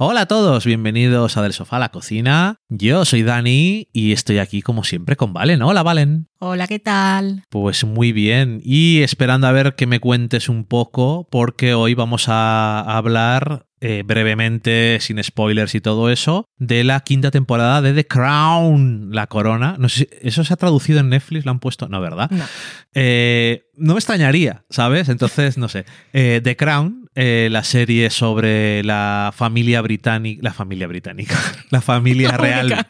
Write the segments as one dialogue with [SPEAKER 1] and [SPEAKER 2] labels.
[SPEAKER 1] Hola a todos, bienvenidos a Del Sofá a la Cocina. Yo soy Dani y estoy aquí como siempre con Valen. Hola Valen.
[SPEAKER 2] Hola, ¿qué tal?
[SPEAKER 1] Pues muy bien y esperando a ver que me cuentes un poco porque hoy vamos a hablar eh, brevemente, sin spoilers y todo eso, de la quinta temporada de The Crown, La Corona. No sé si eso se ha traducido en Netflix, lo han puesto, no, ¿verdad?
[SPEAKER 2] No.
[SPEAKER 1] Eh, no me extrañaría, ¿sabes? Entonces, no sé. Eh, The Crown, eh, la serie sobre la familia británica, la familia británica, la familia real.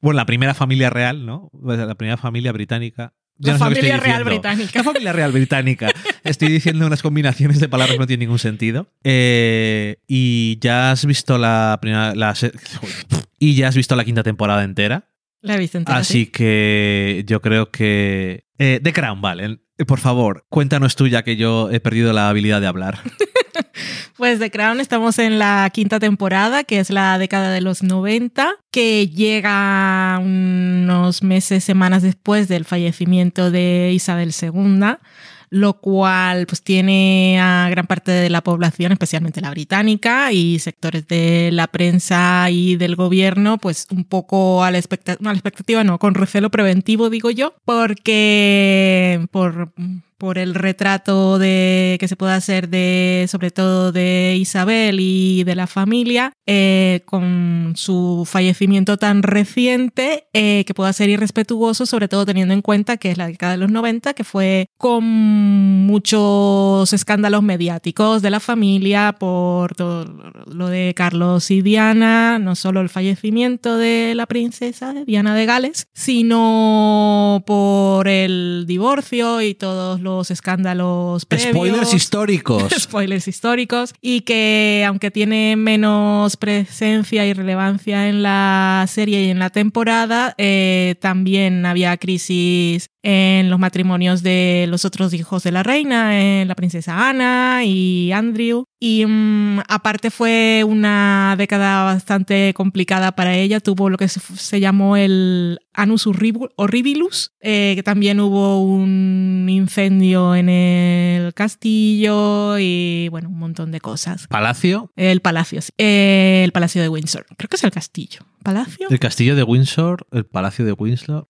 [SPEAKER 1] bueno, la primera familia real, ¿no? La primera familia británica. Ya
[SPEAKER 2] La
[SPEAKER 1] no
[SPEAKER 2] familia real británica.
[SPEAKER 1] La familia real británica. Estoy diciendo unas combinaciones de palabras que no tienen ningún sentido. Eh, y ya has visto la primera. La y ya has visto la quinta temporada entera.
[SPEAKER 2] La he visto entera.
[SPEAKER 1] Así
[SPEAKER 2] sí.
[SPEAKER 1] que yo creo que. Eh, The Crown, vale. Por favor, cuéntanos tú, ya que yo he perdido la habilidad de hablar.
[SPEAKER 2] Pues The Crown estamos en la quinta temporada, que es la década de los 90, que llega unos meses, semanas después del fallecimiento de Isabel II, lo cual pues tiene a gran parte de la población, especialmente la británica y sectores de la prensa y del gobierno, pues un poco a la, expecta- no, a la expectativa, no, con recelo preventivo, digo yo, porque por por el retrato de que se puede hacer de sobre todo de Isabel y de la familia eh, con su fallecimiento tan reciente eh, que pueda ser irrespetuoso sobre todo teniendo en cuenta que es la década de los 90 que fue con muchos escándalos mediáticos de la familia por todo lo de Carlos y Diana no solo el fallecimiento de la princesa Diana de Gales sino por el divorcio y todos los escándalos previos.
[SPEAKER 1] Spoilers históricos.
[SPEAKER 2] spoilers históricos y que aunque tiene menos presencia y relevancia en la serie y en la temporada, eh, también había crisis en los matrimonios de los otros hijos de la reina, en la princesa Ana y Andrew. Y mm, aparte fue una década bastante complicada para ella. Tuvo lo que se, se llamó el Anus Horribilus, eh, que también hubo un incendio en el castillo y bueno, un montón de cosas.
[SPEAKER 1] Palacio.
[SPEAKER 2] El palacio, sí. Eh, el palacio de Windsor. Creo que es el castillo. ¿Palacio?
[SPEAKER 1] El castillo de Windsor, el palacio de Windsor.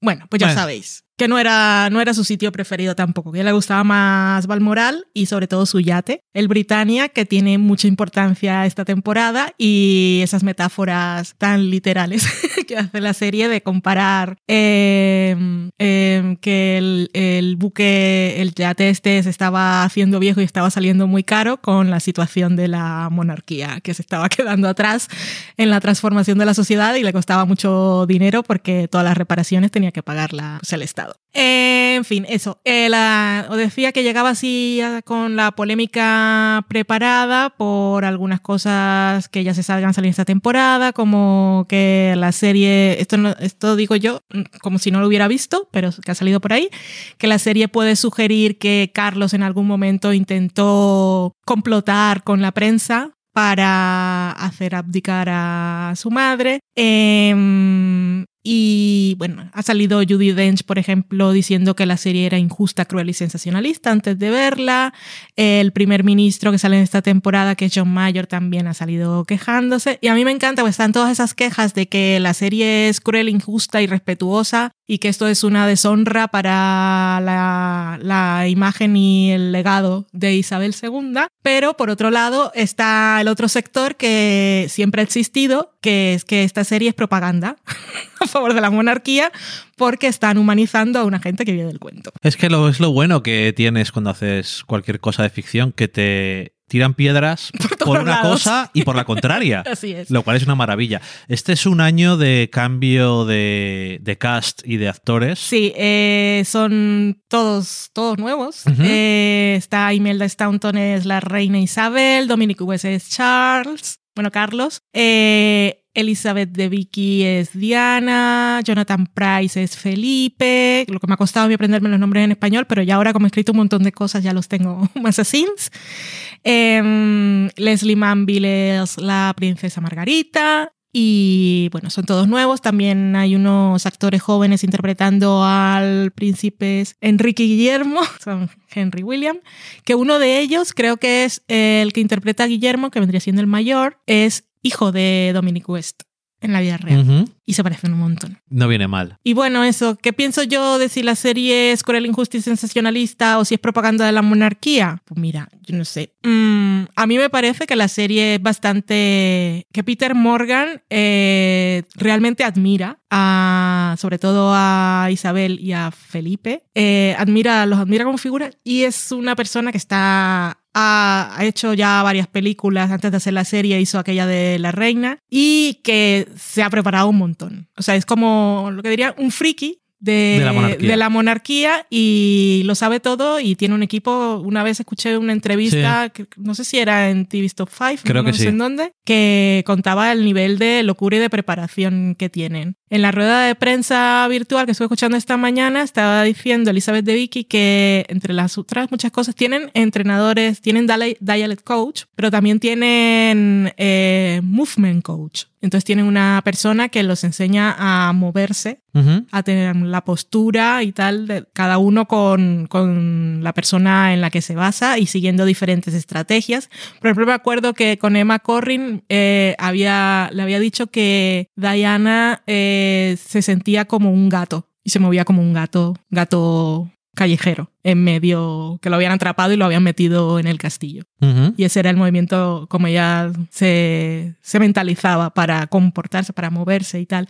[SPEAKER 2] Bueno, pues ya
[SPEAKER 1] Bueno.
[SPEAKER 2] sabéis que no era, no era su sitio preferido tampoco, que le gustaba más Balmoral y sobre todo su yate, el Britannia, que tiene mucha importancia esta temporada y esas metáforas tan literales que hace la serie de comparar eh, que el, el buque, el yate este se estaba haciendo viejo y estaba saliendo muy caro con la situación de la monarquía, que se estaba quedando atrás en la transformación de la sociedad y le costaba mucho dinero porque todas las reparaciones tenía que pagarla pues, el Estado. Eh, en fin, eso. Eh, la- decía que llegaba así con la polémica preparada por algunas cosas que ya se salgan salir esta temporada, como que la serie, esto, esto digo yo mm, como si no lo hubiera visto, pero que ha salido por ahí, que la serie puede sugerir que Carlos en algún momento intentó complotar con la prensa para hacer abdicar a su madre. Em, y bueno, ha salido Judy Dench, por ejemplo, diciendo que la serie era injusta, cruel y sensacionalista antes de verla. El primer ministro que sale en esta temporada, que es John Mayer, también ha salido quejándose. Y a mí me encanta, pues están todas esas quejas de que la serie es cruel, injusta, irrespetuosa y que esto es una deshonra para la, la imagen y el legado de Isabel II. Pero por otro lado está el otro sector que siempre ha existido, que es que esta serie es propaganda a favor de la monarquía porque están humanizando a una gente que vive del cuento.
[SPEAKER 1] Es que lo, es lo bueno que tienes cuando haces cualquier cosa de ficción, que te tiran piedras por, una
[SPEAKER 2] lados.
[SPEAKER 1] cosa y por la contraria.
[SPEAKER 2] Así es.
[SPEAKER 1] Lo cual es una maravilla. Este es un año de cambio de, de cast y de actores.
[SPEAKER 2] Sí, eh, son todos, todos nuevos. Eh, está Imelda Staunton es la reina Isabel, Dominic West es Charles, bueno, Carlos. Eh, Elizabeth de Vicky es Diana, Jonathan Price es Felipe, lo que me ha costado a mí aprenderme los nombres en español, pero ya ahora como he escrito un montón de cosas ya los tengo más asins. Em, Leslie Manville es la princesa Margarita Y bueno, son todos nuevos. También hay unos actores jóvenes interpretando al príncipe Enrique Guillermo, son Henry William, que uno de ellos, creo que es el que interpreta a Guillermo, que vendría siendo el mayor, es hijo de Dominic West en la vida real.
[SPEAKER 1] Ujú.
[SPEAKER 2] Y se parecen un montón.
[SPEAKER 1] No viene mal.
[SPEAKER 2] Y bueno, eso, ¿qué pienso yo de si la serie es cruel, injusta y sensacionalista o si es propaganda de la monarquía? Pues mira, yo no sé. Mm, a mí me parece que la serie es bastante... que Peter Morgan eh, realmente admira a, sobre todo a Isabel y a Felipe. Eh, admira, los admira como figura y es una persona que está ha, ha hecho ya varias películas antes de hacer la serie, hizo aquella de La Reina y que se ha preparado un montón. O sea, es como lo que diría un friki. De,
[SPEAKER 1] De la monarquía.
[SPEAKER 2] de la monarquía y lo sabe todo y tiene un equipo. Una vez escuché una entrevista, que no sé si era en TV Stop 5,
[SPEAKER 1] Creo
[SPEAKER 2] no
[SPEAKER 1] que
[SPEAKER 2] sé
[SPEAKER 1] sí.
[SPEAKER 2] en dónde, que contaba el nivel de locura y de preparación que tienen. En la rueda de prensa virtual que estuve escuchando esta mañana, estaba diciendo Elizabeth de Vicky que entre las otras muchas cosas tienen entrenadores, tienen dialect coach, pero también tienen eh, movement coach. Entonces tienen una persona que los enseña a moverse
[SPEAKER 1] Ujú.
[SPEAKER 2] a tener la postura y tal, de cada uno con, con la persona en la que se basa y siguiendo diferentes estrategias. Por ejemplo, me acuerdo que con Emma Corrin eh, había, le había dicho que Diana eh, se sentía como un gato y se movía como un gato, gato callejero, en medio, que lo habían atrapado y lo habían metido en el castillo.
[SPEAKER 1] Ujú.
[SPEAKER 2] Y ese era el movimiento como ella se, se mentalizaba para comportarse, para moverse y tal.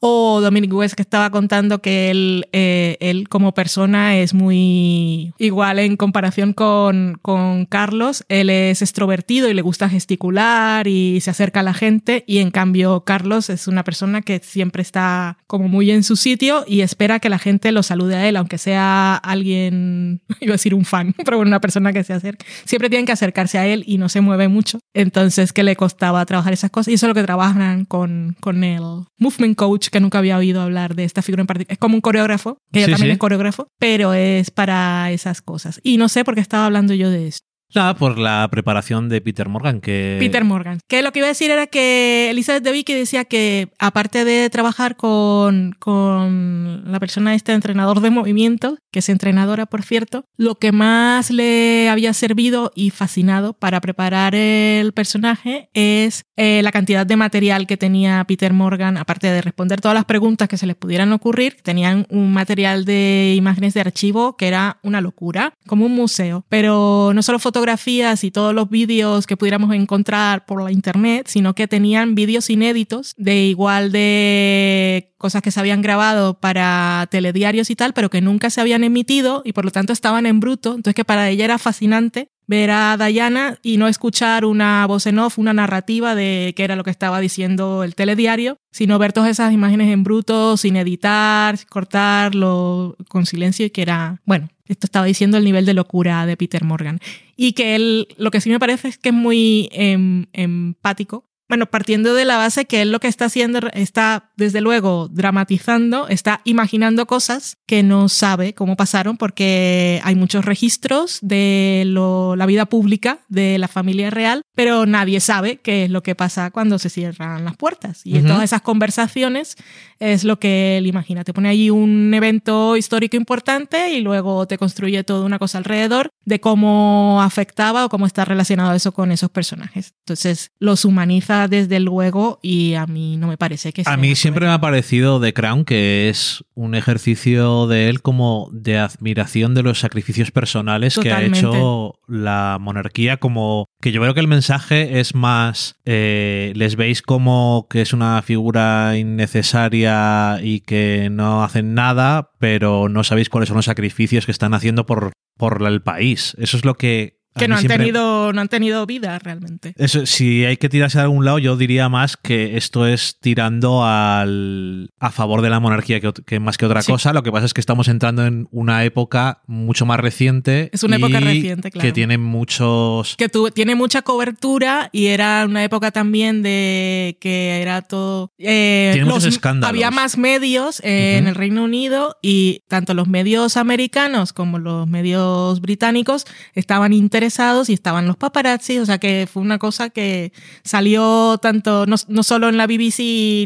[SPEAKER 2] O Dominic West que estaba contando que él, eh, él como persona es muy igual en comparación con, con Carlos. Él es extrovertido y le gusta gesticular y se acerca a la gente. Y en cambio Carlos es una persona que siempre está como muy en su sitio y espera que la gente lo salude a él, aunque sea alguien, iba a decir un fan, pero bueno, una persona que se acerca. Siempre tienen que acercarse a él y no se mueve mucho. Entonces, que le costaba trabajar esas cosas? Y eso es lo que trabajan con, con el movement coach, que nunca había oído hablar de esta figura en particular. Es como un coreógrafo, que ella
[SPEAKER 1] Sí,
[SPEAKER 2] también
[SPEAKER 1] sí.
[SPEAKER 2] es coreógrafo, pero es para esas cosas. Y no sé por qué estaba hablando yo de esto.
[SPEAKER 1] Nada, por la preparación de Peter Morgan, que...
[SPEAKER 2] Peter Morgan. Que lo que iba a decir era que Elizabeth de Vicky decía que aparte de trabajar con, con la persona este entrenador de movimiento, que es entrenadora por cierto, lo que más le había servido y fascinado para preparar el personaje es eh, la cantidad de material que tenía Peter Morgan, aparte de responder todas las preguntas que se les pudieran ocurrir, tenían un material de imágenes de archivo que era una locura, como un museo, pero no solo fotografías y todos los vídeos que pudiéramos encontrar por la internet, sino que tenían vídeos inéditos de igual de cosas que se habían grabado para telediarios y tal, pero que nunca se habían emitido y por lo tanto estaban en bruto, entonces que para ella era fascinante ver a Diana y no escuchar una voz en off, una narrativa de qué era lo que estaba diciendo el telediario, sino ver todas esas imágenes en bruto, sin editar, cortarlo, con silencio y que era, bueno, esto estaba diciendo el nivel de locura de Peter Morgan. Y que él, lo que sí me parece es que es muy em, empático. Bueno, partiendo de la base que él lo que está haciendo está, desde luego, dramatizando, está imaginando cosas que no sabe cómo pasaron porque hay muchos registros de lo- la vida pública de la familia real, pero nadie sabe qué es lo que pasa cuando se cierran las puertas. Y
[SPEAKER 1] Ujú.
[SPEAKER 2] todas esas conversaciones es lo que él imagina. Te pone allí un evento histórico importante y luego te construye toda una cosa alrededor de cómo afectaba o cómo está relacionado eso con esos personajes. Entonces los humaniza desde luego y a mí no me parece que
[SPEAKER 1] A
[SPEAKER 2] sea
[SPEAKER 1] mí siempre me ha parecido The Crown que es un ejercicio de él como de admiración de los sacrificios personales que ha hecho la monarquía, como que yo creo que el mensaje es más, eh, les veis como que es una figura innecesaria y que no hacen nada, pero no sabéis cuáles son los sacrificios que están haciendo por, por el país. Eso es lo que... a
[SPEAKER 2] que no han,
[SPEAKER 1] siempre-
[SPEAKER 2] tenido, no han tenido vida realmente.
[SPEAKER 1] eso, si hay que tirarse de algún lado, yo diría más que esto es tirando al, a favor de la monarquía que, que más que otra
[SPEAKER 2] Sí.
[SPEAKER 1] cosa. Lo que pasa es que estamos entrando en una época mucho más reciente.
[SPEAKER 2] Es una
[SPEAKER 1] y
[SPEAKER 2] época reciente, claro.
[SPEAKER 1] Que tiene muchos.
[SPEAKER 2] que tu- tiene mucha cobertura y era una época también de que era todo eh,
[SPEAKER 1] Tiene muchos escándalos.
[SPEAKER 2] había más medios eh, en el Reino Unido y tanto los medios americanos como los medios británicos estaban interesados interesados y estaban los paparazzi, o sea que fue una cosa que salió tanto, no, no solo en la BBC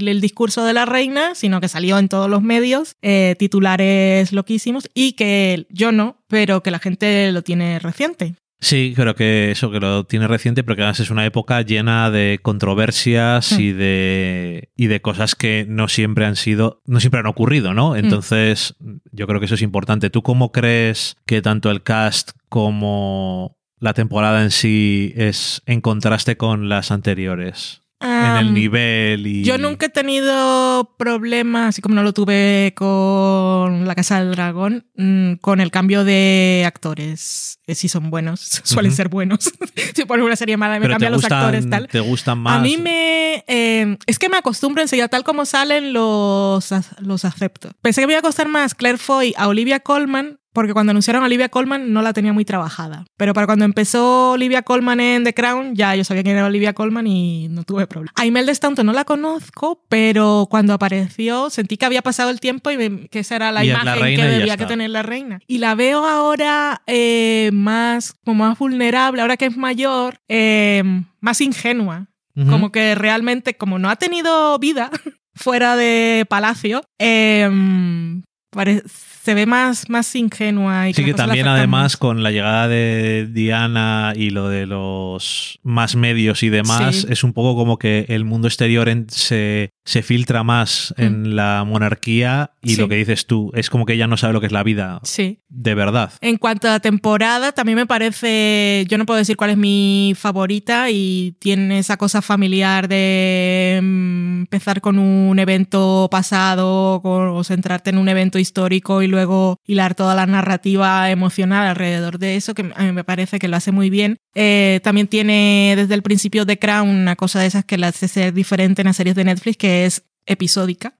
[SPEAKER 2] el discurso de la reina, sino que salió en todos los medios, eh, titulares loquísimos y que yo no, pero que la gente lo tiene reciente.
[SPEAKER 1] Sí, creo que eso, que lo tiene reciente, pero que además es una época llena de controversias
[SPEAKER 2] Mm.
[SPEAKER 1] y de y de cosas que no siempre han sido, no siempre han ocurrido, ¿no? Entonces, yo creo que eso es importante. ¿Tú cómo crees que tanto el cast como la temporada en sí es en contraste con las anteriores? en el nivel y.
[SPEAKER 2] Yo nunca he tenido problemas, así como no lo tuve con La Casa del Dragón, mm, con el cambio de actores. Eh, Si son buenos, suelen ser buenos. si pones una serie mala y me cambian los
[SPEAKER 1] gustan,
[SPEAKER 2] actores, tal.
[SPEAKER 1] te gustan más.
[SPEAKER 2] A mí me... eh, es que me acostumbro enseguida, tal como salen los, los acepto. Pensé que me iba a costar más Claire Foy a Olivia Colman, porque cuando anunciaron a Olivia Colman no la tenía muy trabajada. Pero para cuando empezó Olivia Colman en The Crown, ya yo sabía quién era Olivia Colman y no tuve problema. A Imelda Staunton no la conozco, pero cuando apareció sentí que había pasado el tiempo y me- que esa era la
[SPEAKER 1] Y es la
[SPEAKER 2] imagen que debía que tener la reina. Y la veo ahora eh, más, como más vulnerable, ahora que es mayor, eh, más ingenua. Como que realmente, como no ha tenido vida fuera de palacio, em, pare- se ve más, más ingenua. Y
[SPEAKER 1] Sí, que también además
[SPEAKER 2] más.
[SPEAKER 1] con la llegada de Diana y lo de los más medios y demás,
[SPEAKER 2] Sí.
[SPEAKER 1] es un poco como que el mundo exterior en- se, se filtra más en la monarquía y
[SPEAKER 2] Mm. Sí.
[SPEAKER 1] lo que dices tú, es como que ella no sabe lo que es la vida
[SPEAKER 2] Sí.
[SPEAKER 1] de verdad.
[SPEAKER 2] En cuanto a temporada, también me parece, yo no puedo decir cuál es mi favorita y tiene esa cosa familiar de mm, empezar con un evento pasado o centrarte en un evento histórico y luego hilar toda la narrativa emocional alrededor de eso, que a mí me parece que lo hace muy bien. Eh, también tiene desde el principio de Crown una cosa de esas que la hace ser diferente en las series de Netflix, que es episódica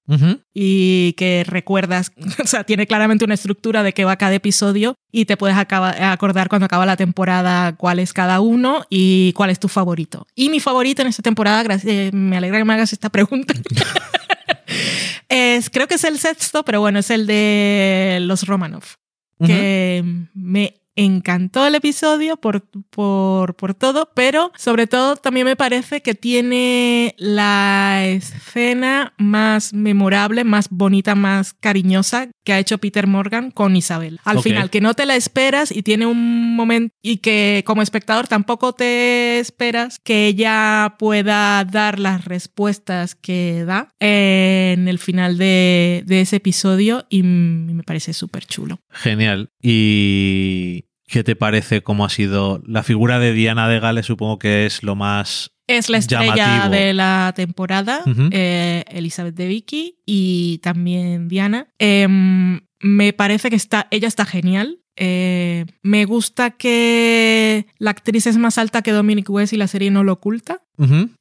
[SPEAKER 2] y que recuerdas, o sea, tiene claramente una estructura de que va cada episodio y te puedes acaba- acordar cuando acaba la temporada cuál es cada uno y cuál es tu favorito. Y mi favorito en esta temporada, gracias, eh, me alegra que me hagas esta pregunta. es, creo que es el sexto, pero bueno, es el de los Romanov que me encantó el episodio por, por, por todo, pero sobre todo también me parece que tiene la escena más memorable, más bonita, más cariñosa que ha hecho Peter Morgan con Isabel. Al final, que no te la esperas y tiene un momento y que como espectador tampoco te esperas que ella pueda dar las respuestas que da en el final de, de ese episodio y me parece súper chulo.
[SPEAKER 1] Genial. ¿Y qué te parece cómo ha sido la figura de Diana de Gales? Supongo que es lo más...
[SPEAKER 2] Es la estrella
[SPEAKER 1] Llamativo.
[SPEAKER 2] de la temporada, eh, Elizabeth de Vicky y también Diana. Em, me parece que está, ella está genial. Eh, me gusta que la actriz es más alta que Dominic West y la serie no lo oculta.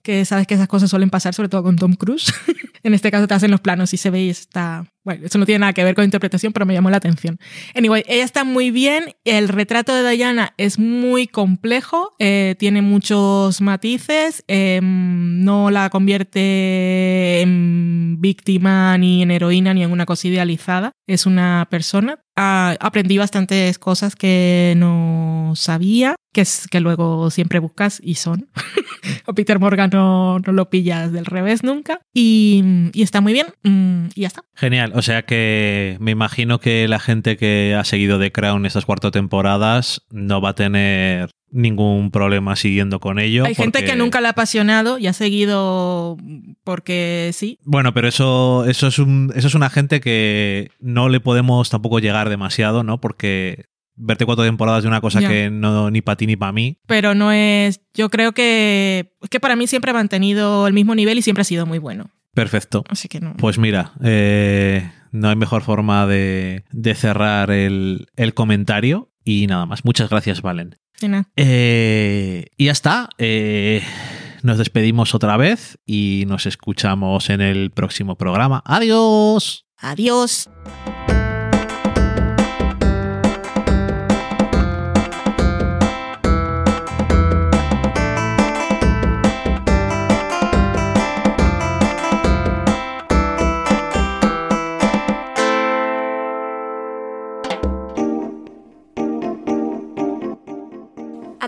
[SPEAKER 2] Que sabes que esas cosas suelen pasar, sobre todo con Tom Cruise. en este caso te hacen los planos y se ve y está. Bueno, eso no tiene nada que ver con interpretación, pero me llamó la atención. Anyway, ella está muy bien. El retrato de Diana es muy complejo, eh, tiene muchos matices. eh, no la convierte en víctima, ni en heroína, ni en una cosa idealizada. Es una persona. Ah, aprendí bastantes cosas que no sabía, que, es, que luego siempre buscas y son. o Peter Morgan no, no lo pillas del revés nunca. Y, y está muy bien. mm, y ya está.
[SPEAKER 1] Genial. O sea que me imagino que la gente que ha seguido The Crown estas cuatro temporadas no va a tener ningún problema siguiendo con ello.
[SPEAKER 2] Hay gente que nunca le ha apasionado y ha seguido porque sí.
[SPEAKER 1] Bueno, pero eso, eso, es un, eso es una gente que no le podemos tampoco llegar demasiado, ¿no? Porque verte cuatro temporadas de una cosa que no ni para ti ni para mí.
[SPEAKER 2] Pero no es. Yo creo que. Es que para mí siempre ha mantenido el mismo nivel y siempre ha sido muy bueno.
[SPEAKER 1] Perfecto.
[SPEAKER 2] Así que no.
[SPEAKER 1] Pues mira, eh, no hay mejor forma de, de cerrar el, el comentario. Y nada más. Muchas gracias, Valen.
[SPEAKER 2] Sí, nada.
[SPEAKER 1] Eh, y ya está. Eh, nos despedimos otra vez y nos escuchamos en el próximo programa. Adiós.
[SPEAKER 2] Adiós.